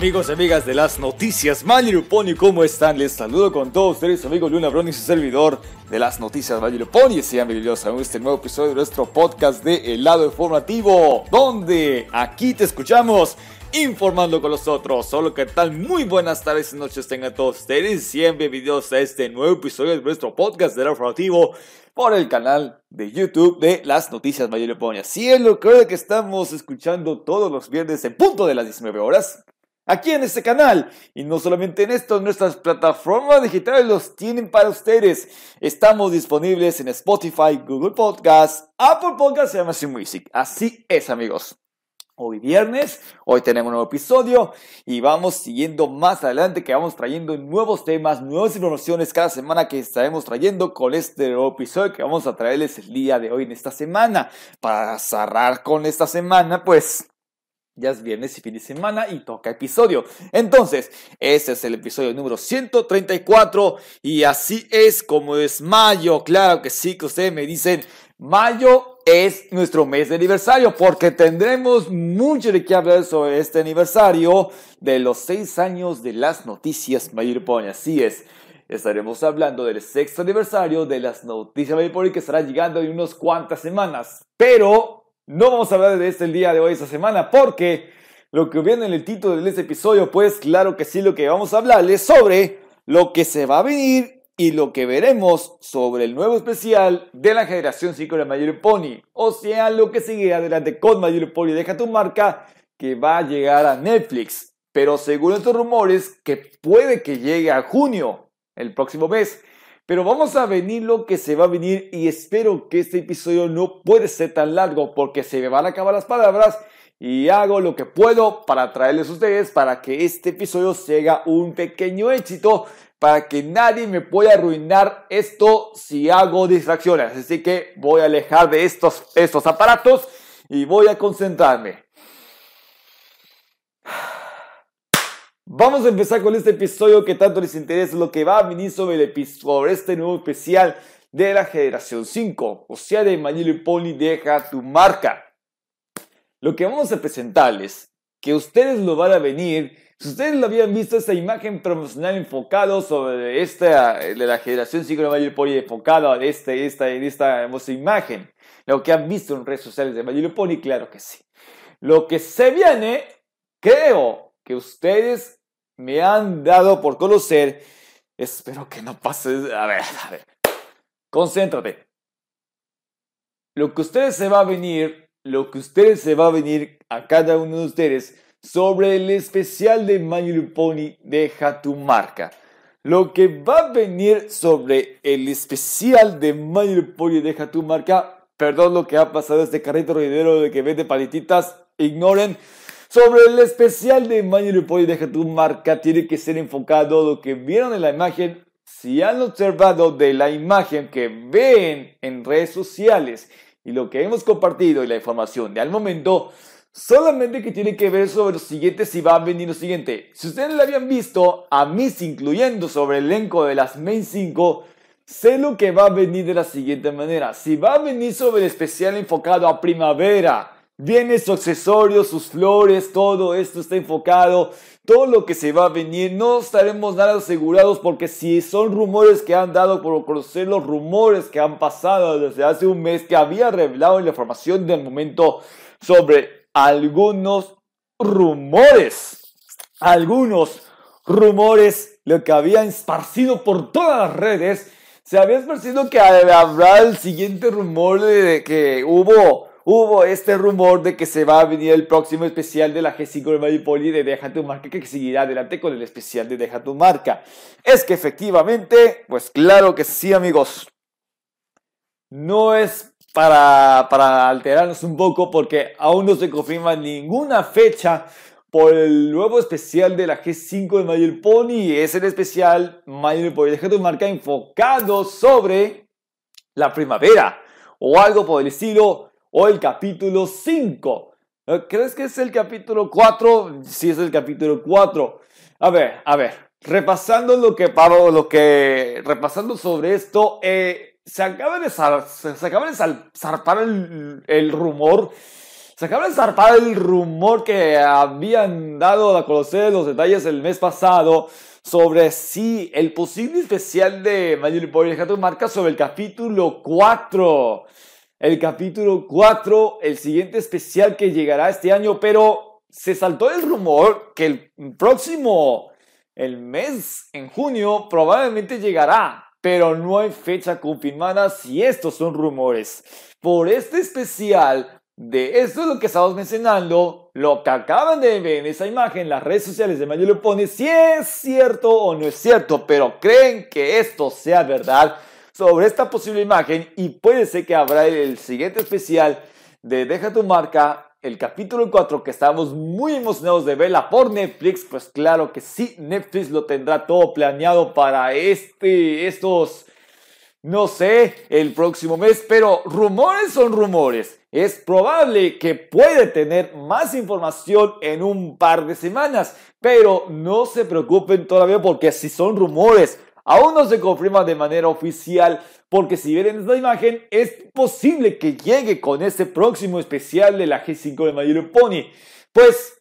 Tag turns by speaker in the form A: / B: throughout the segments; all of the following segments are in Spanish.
A: Amigos y amigas de las noticias, Pony, ¿cómo están? Les saludo con todos ustedes, amigo Luna Brony, su servidor de las noticias Pony. Sean bienvenidos a este nuevo episodio de nuestro podcast de El lado informativo, donde aquí te escuchamos informando con los otros. Solo que tal, muy buenas tardes y noches tengan todos ustedes. Sean bienvenidos a este nuevo episodio de nuestro podcast de El informativo por el canal de YouTube de las noticias Mayor Pony. Así es lo que estamos escuchando todos los viernes en punto de las 19 horas aquí en este canal. Y no solamente en esto, nuestras plataformas digitales los tienen para ustedes. Estamos disponibles en Spotify, Google Podcasts, Apple Podcasts y Amazon Music. Así es, amigos. Hoy viernes, hoy tenemos un nuevo episodio y vamos siguiendo más adelante que vamos trayendo nuevos temas, nuevas informaciones cada semana que estaremos trayendo con este nuevo episodio que vamos a traerles el día de hoy en esta semana. Para cerrar con esta semana, pues ya es viernes y fin de semana y toca episodio. Entonces, este es el episodio número 134 y así es como es mayo. Claro que sí, que ustedes me dicen, mayo es nuestro mes de aniversario porque tendremos mucho de qué hablar sobre este aniversario de los seis años de las noticias Mayor Pony. Así es. Estaremos hablando del sexto aniversario de las noticias Mayor Pony que estará llegando en unas cuantas semanas. Pero no vamos a hablar de este día de hoy, esta semana, porque lo que viene en el título de este episodio, pues claro que sí, lo que vamos a hablar es sobre lo que se va a venir y lo que veremos sobre el nuevo especial de la generación 5 de Mayor Pony. O sea, lo que sigue adelante con Mayor Pony Deja tu marca, que va a llegar a Netflix. Pero según estos rumores, que puede que llegue a junio, el próximo mes. Pero vamos a venir lo que se va a venir y espero que este episodio no puede ser tan largo porque se me van a acabar las palabras y hago lo que puedo para traerles a ustedes para que este episodio sea un pequeño éxito para que nadie me pueda arruinar esto si hago distracciones. Así que voy a alejar de estos, estos aparatos y voy a concentrarme. Vamos a empezar con este episodio que tanto les interesa, lo que va a venir sobre, el sobre este nuevo especial de la generación 5, o sea, de My Little Pony Deja tu marca. Lo que vamos a presentarles, que ustedes lo van a venir, si ustedes lo habían visto, esta imagen promocional enfocado sobre esta, de la generación 5 de My Little Pony, enfocado a este, esta, esta hermosa imagen, lo que han visto en redes sociales de My Little Pony, claro que sí. Lo que se viene, creo que ustedes me han dado por conocer. Espero que no pase. A ver, a ver. Concéntrate. Lo que ustedes se va a venir, lo que ustedes se va a venir a cada uno de ustedes sobre el especial de My Little Pony Deja tu marca. Lo que va a venir sobre el especial de My Little Pony Deja tu marca. Perdón lo que ha pasado este carrito ruidero de que vende paletitas. Ignoren. Sobre el especial de Manuel Pony Deja tu marca, tiene que ser enfocado lo que vieron en la imagen. Si han observado de la imagen que ven en redes sociales y lo que hemos compartido y la información de al momento, solamente que tiene que ver sobre lo siguiente si va a venir lo siguiente. Si ustedes lo habían visto, a mí incluyendo sobre el elenco de las Main 5, sé lo que va a venir de la siguiente manera. Si va a venir sobre el especial enfocado a primavera, Vienen sus accesorios, sus flores, todo esto está enfocado, todo lo que se va a venir. No estaremos nada asegurados porque si son rumores que han dado por conocer los rumores que han pasado desde hace un mes que había revelado la información del momento sobre algunos rumores, algunos rumores, lo que había esparcido por todas las redes, se había esparcido que habrá el siguiente rumor de que hubo hubo este rumor de que se va a venir el próximo especial de la G5 de Maripoli de Deja tu marca que seguirá adelante con el especial de Deja tu marca. Es que efectivamente, pues claro que sí amigos, no es para, para alterarnos un poco porque aún no se confirma ninguna fecha por el nuevo especial de la G5 de Mayor Pony. Es el especial Mayor Pony de tu marca enfocado sobre la primavera o algo por el estilo o el capítulo 5. ¿Crees que es el capítulo 4? Sí, es el capítulo 4. A ver, a ver, repasando lo que, lo que, repasando sobre esto, eh, se acaba de, se acaba zarpar el, rumor. Se acaba de zarpar el rumor que habían dado a conocer los detalles el mes pasado sobre si el posible especial de Magic Boy de marca sobre el capítulo 4. El capítulo 4, el siguiente especial que llegará este año, pero se saltó el rumor que el próximo, el mes en junio, probablemente llegará pero no hay fecha confirmada si estos son rumores. Por este especial, de esto es lo que estamos mencionando, lo que acaban de ver en esa imagen, las redes sociales de Mayo lo pone, si es cierto o no es cierto, pero creen que esto sea verdad sobre esta posible imagen y puede ser que habrá el siguiente especial de Deja tu marca el capítulo 4 que estamos muy emocionados de verla por Netflix, pues claro que sí, Netflix lo tendrá todo planeado para este, estos, no sé, el próximo mes, pero rumores son rumores. Es probable que puede tener más información en un par de semanas, pero no se preocupen todavía porque si son rumores, aún no se confirma de manera oficial, porque si ven esta imagen, es posible que llegue con este próximo especial de la G5 de My Pony. Pues,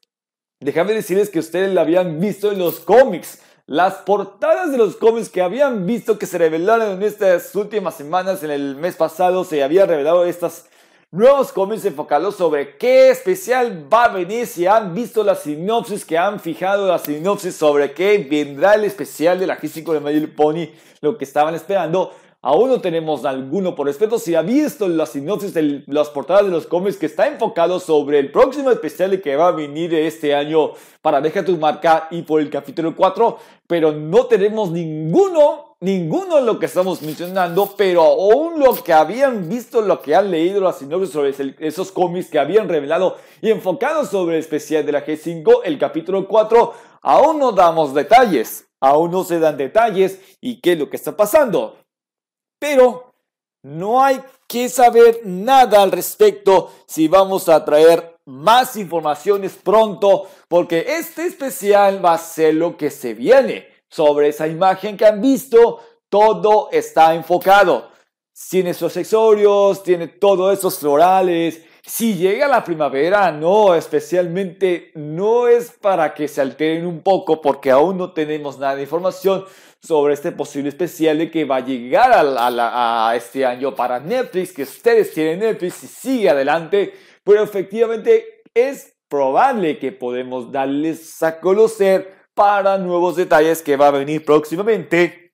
A: déjame decirles que ustedes la habían visto en los cómics. Las portadas de los cómics que habían visto que se revelaron en estas últimas semanas, en el mes pasado, se habían revelado estas nuevos cómics enfocados sobre qué especial va a venir. Si han visto la sinopsis, que han fijado la sinopsis sobre qué vendrá el especial de la G5 de My Pony, lo que estaban esperando. Aún no tenemos alguno por respeto. Si ha visto la sinopsis de las portadas de los cómics que está enfocado sobre el próximo especial que va a venir este año para Deja tu marca y por el capítulo 4, pero no tenemos ninguno, ninguno de lo que estamos mencionando, pero aún lo que habían visto, lo que han leído las sinopsis sobre esos cómics que habían revelado y enfocado sobre el especial de la G5, el capítulo 4, aún no damos detalles. Aún no se dan detalles y qué es lo que está pasando. Pero no hay que saber nada al respecto si vamos a traer más informaciones pronto, porque este especial va a ser lo que se viene. Sobre esa imagen que han visto, todo está enfocado. Tiene sus accesorios, tiene todos esos florales. Si llega la primavera, no, especialmente no es para que se alteren un poco porque aún no tenemos nada de información, sobre este posible especial de que va a llegar a, este año para Netflix, que ustedes tienen Netflix y sigue adelante, pero efectivamente es probable que podemos darles a conocer para nuevos detalles que va a venir próximamente.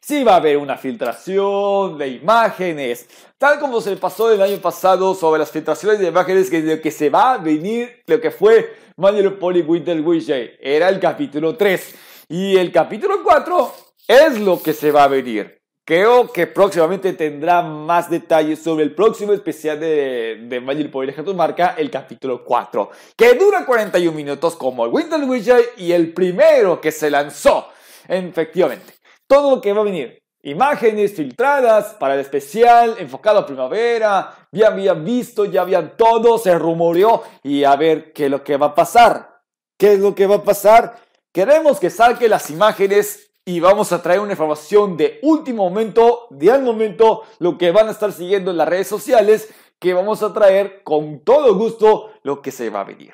A: Si va a haber una filtración de imágenes, tal como se pasó el año pasado sobre las filtraciones de imágenes que de que se va a venir lo que fue Manuel Poly Winter Wish Era el capítulo 3 y el capítulo 4 es lo que se va a venir. Creo que próximamente tendrá más detalles sobre el próximo especial de, de Magic Power de marca, el capítulo 4, que dura 41 minutos como el Winter Witcher y el primero que se lanzó. Efectivamente, todo lo que va a venir. Imágenes filtradas para el especial enfocado a primavera. Ya habían visto, ya habían todo, se rumoreó y a ver qué es lo que va a pasar. ¿Qué es lo que va a pasar? Queremos que saque las imágenes y vamos a traer una información de último momento, de al momento, lo que van a estar siguiendo en las redes sociales, que vamos a traer con todo gusto lo que se va a venir.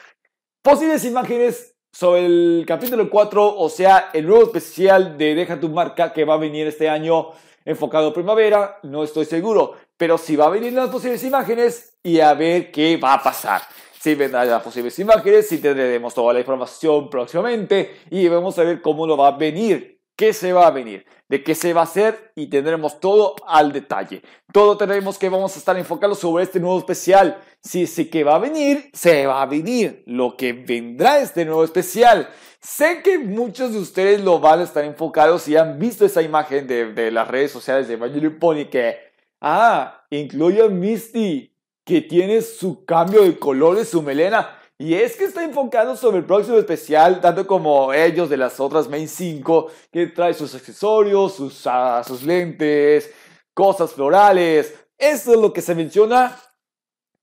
A: Posibles imágenes sobre el capítulo 4, o sea, el nuevo especial de Deja tu marca que va a venir este año enfocado primavera, no estoy seguro, pero si va a venir las posibles imágenes y a ver qué va a pasar si vendrán las posibles imágenes, si tendremos toda la información próximamente y vamos a ver cómo lo va a venir. Qué se va a venir, de qué se va a hacer y tendremos todo al detalle. Todo tenemos que vamos a estar enfocados sobre este nuevo especial. Si sé que va a venir, se va a venir lo que vendrá este nuevo especial. Sé que muchos de ustedes lo van a estar enfocados y han visto esa imagen de, de las redes sociales de Evangelion Pony que, ah, incluye a Misty, que tiene su cambio de colores, su melena. Y es que está enfocado sobre el próximo especial, tanto como ellos de las otras Main 5, que trae sus accesorios, sus, ah, sus lentes, cosas florales. Eso es lo que se menciona,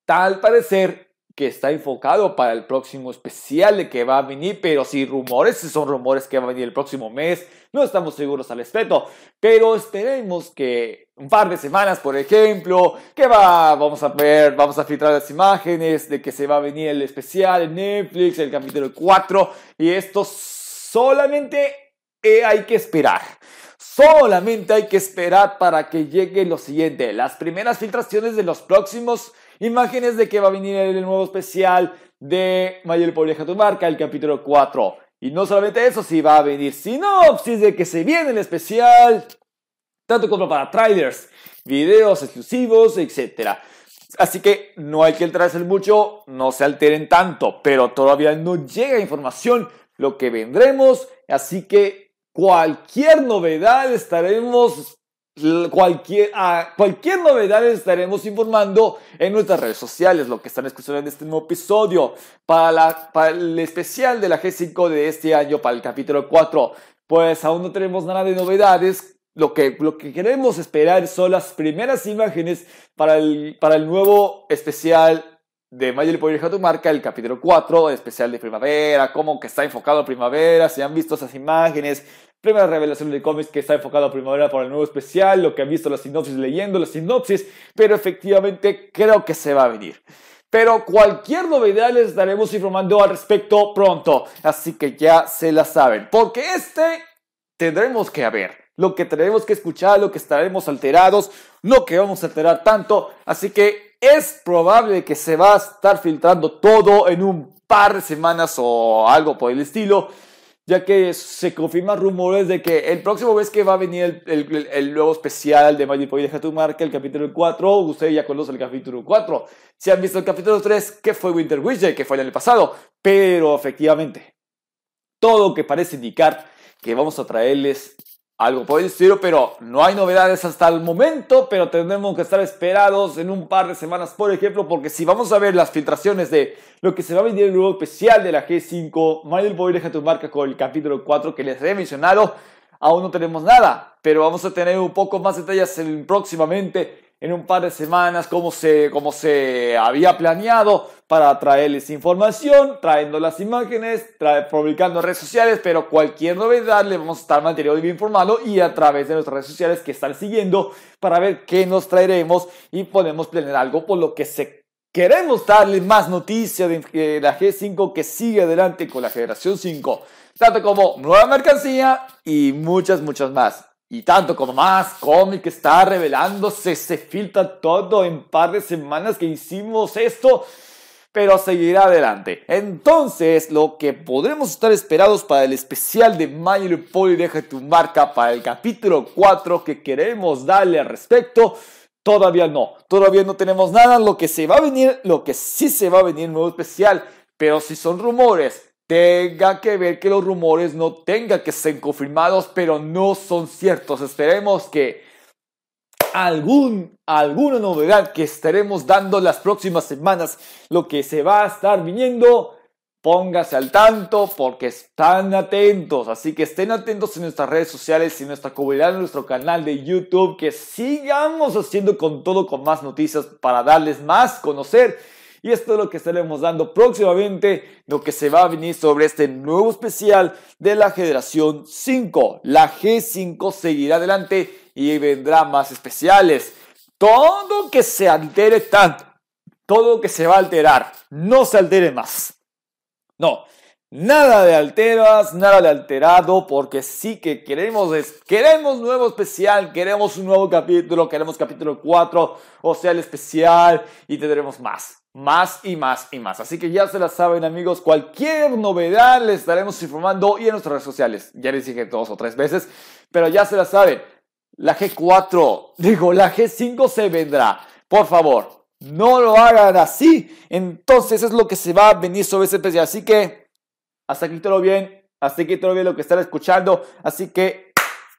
A: tal parecer que está enfocado para el próximo especial de que va a venir, pero si rumores, si son rumores que va a venir el próximo mes, no estamos seguros al respecto, pero esperemos que un par de semanas, por ejemplo, que va, vamos a ver, vamos a filtrar las imágenes de que se va a venir el especial en Netflix, el capítulo 4, y esto solamente hay que esperar. Solamente hay que esperar para que llegue lo siguiente, las primeras filtraciones de los próximos imágenes de que va a venir el nuevo especial de Mayor Pobreja tu marca, el capítulo 4. Y no solamente eso, si va a venir sinopsis de que se viene el especial, tanto como para trailers, videos exclusivos, etc. Así que no hay que alterarse mucho, no se alteren tanto, pero todavía no llega información lo que vendremos, así que cualquier novedad estaremos Cualquier, ah, cualquier novedad estaremos informando en nuestras redes sociales, lo que están escuchando en este nuevo episodio, para, la, para el especial de la G5 de este año, para el capítulo 4. Pues aún no tenemos nada de novedades, lo que, lo que queremos esperar son las primeras imágenes para el, para el nuevo especial de Mayor Poder tu marca, el capítulo 4, especial de primavera, cómo que está enfocado a primavera, si han visto esas imágenes, primera revelación de cómics que está enfocado a primavera para el nuevo especial, lo que han visto la sinopsis leyendo la sinopsis, pero efectivamente creo que se va a venir. Pero cualquier novedad les estaremos informando al respecto pronto, así que ya se la saben, porque este tendremos que ver lo que tenemos que escuchar, lo que estaremos alterados, lo que vamos a alterar tanto, así que es probable que se va a estar filtrando todo en un par de semanas o algo por el estilo ya que se confirman rumores de que el próximo mes que va a venir el, el, nuevo especial de Magic Boy Deja tu marca, el capítulo 4, ustedes ya conocen el capítulo 4. Si han visto el capítulo 3, que fue Winter Witch, que fue el año pasado, pero efectivamente, todo que parece indicar que vamos a traerles algo por el estilo, pero no hay novedades hasta el momento, pero tendremos que estar esperados en un par de semanas, por ejemplo, porque si vamos a ver las filtraciones de lo que se va a venir el nuevo especial de la G5, Mario Boy deja tu marca con el capítulo 4 que les he mencionado, aún no tenemos nada, pero vamos a tener un poco más detalles próximamente en un par de semanas como se, como se había planeado para traerles información, trayendo las imágenes, publicando en redes sociales, pero cualquier novedad le vamos a estar manteniendo bien informado y a través de nuestras redes sociales que están siguiendo para ver qué nos traeremos y podemos planear algo por lo que se queremos darle más noticias de la G5 que sigue adelante con la generación 5, tanto como nueva mercancía y muchas, muchas más. Y tanto como más cómic está revelándose, se filtra todo en par de semanas que hicimos esto, pero seguirá adelante. Entonces, lo que podremos estar esperados para el especial de My Pony Deja tu marca para el capítulo 4 que queremos darle al respecto, todavía no. Todavía no tenemos nada. Lo que se va a venir, lo que sí se va a venir nuevo especial, pero si son rumores tenga que ver que los rumores no tengan que ser confirmados, pero no son ciertos. Esperemos que algún, alguna novedad que estaremos dando las próximas semanas, lo que se va a estar viniendo, póngase al tanto porque están atentos. Así que estén atentos en nuestras redes sociales y en nuestra comunidad, en nuestro canal de YouTube, que sigamos haciendo con todo, con más noticias para darles más conocer y esto es lo que estaremos dando próximamente, lo que se va a venir sobre este nuevo especial de la generación 5. La G5 seguirá adelante y vendrá más especiales. Todo que se altere tanto, todo que se va a alterar, no se altere más. No, Nada de alteras, nada de alterado, porque sí que queremos, queremos nuevo especial, queremos un nuevo capítulo, queremos capítulo 4, o sea, el especial, y tendremos más. Más y más y más. Así que ya se la saben amigos, cualquier novedad les estaremos informando y en nuestras redes sociales. Ya les dije dos o tres veces, pero ya se la saben. La G4, digo, la G5 se vendrá. Por favor, no lo hagan así. Entonces es lo que se va a venir sobre ese especial. Así que hasta aquí todo bien. Hasta aquí todo bien lo que están escuchando. Así que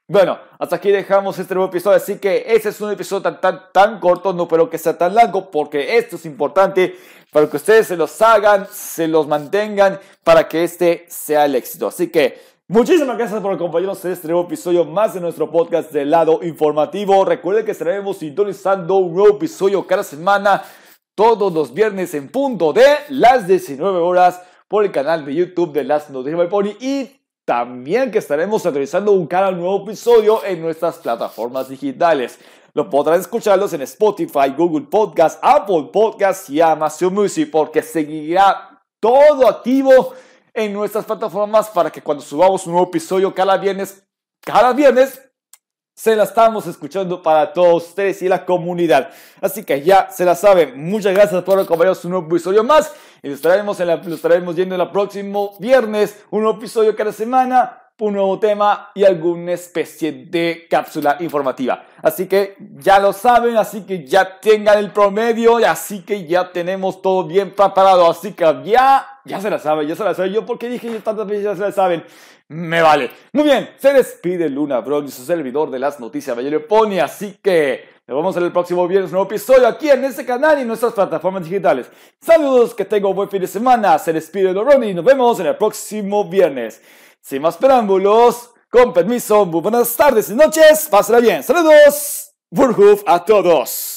A: bueno, hasta aquí dejamos este nuevo episodio, así que ese es un episodio tan, tan, tan corto, no pero que sea tan largo, porque esto es importante para que ustedes se los hagan, se los mantengan, para que este sea el éxito. Así que muchísimas gracias por acompañarnos en este nuevo episodio más de nuestro podcast del lado informativo. Recuerden que estaremos sintonizando un nuevo episodio cada semana, todos los viernes en punto de las 19 horas por el canal de YouTube de Las Noticias by Pony y también que estaremos actualizando un cada nuevo episodio en nuestras plataformas digitales. Lo podrán escucharlos en Spotify, Google Podcast, Apple Podcast y Amazon Music porque seguirá todo activo en nuestras plataformas para que cuando subamos un nuevo episodio cada viernes, cada viernes se la estamos escuchando para todos ustedes y la comunidad. Así que ya se la saben. Muchas gracias por acompañarnos un nuevo episodio más. Y lo estaremos, en la, lo estaremos viendo el próximo viernes. Un nuevo episodio cada semana, un nuevo tema y alguna especie de cápsula informativa. Así que ya lo saben, así que ya tengan el promedio y así que ya tenemos todo bien preparado. Así que ya, ya se la saben, ya se la saben. Yo porque dije yo tantas veces ya se la saben me vale. Muy bien, se despide Luna Bron y su servidor de las noticias Vallero Pony, así que nos vemos en el próximo viernes, nuevo episodio aquí en este canal y en nuestras plataformas digitales. Saludos, que tengo un buen fin de semana, se despide Ron y nos vemos en el próximo viernes. Sin más preámbulos, con permiso, muy buenas tardes y noches, pásenla bien. Saludos, Burhoof a todos.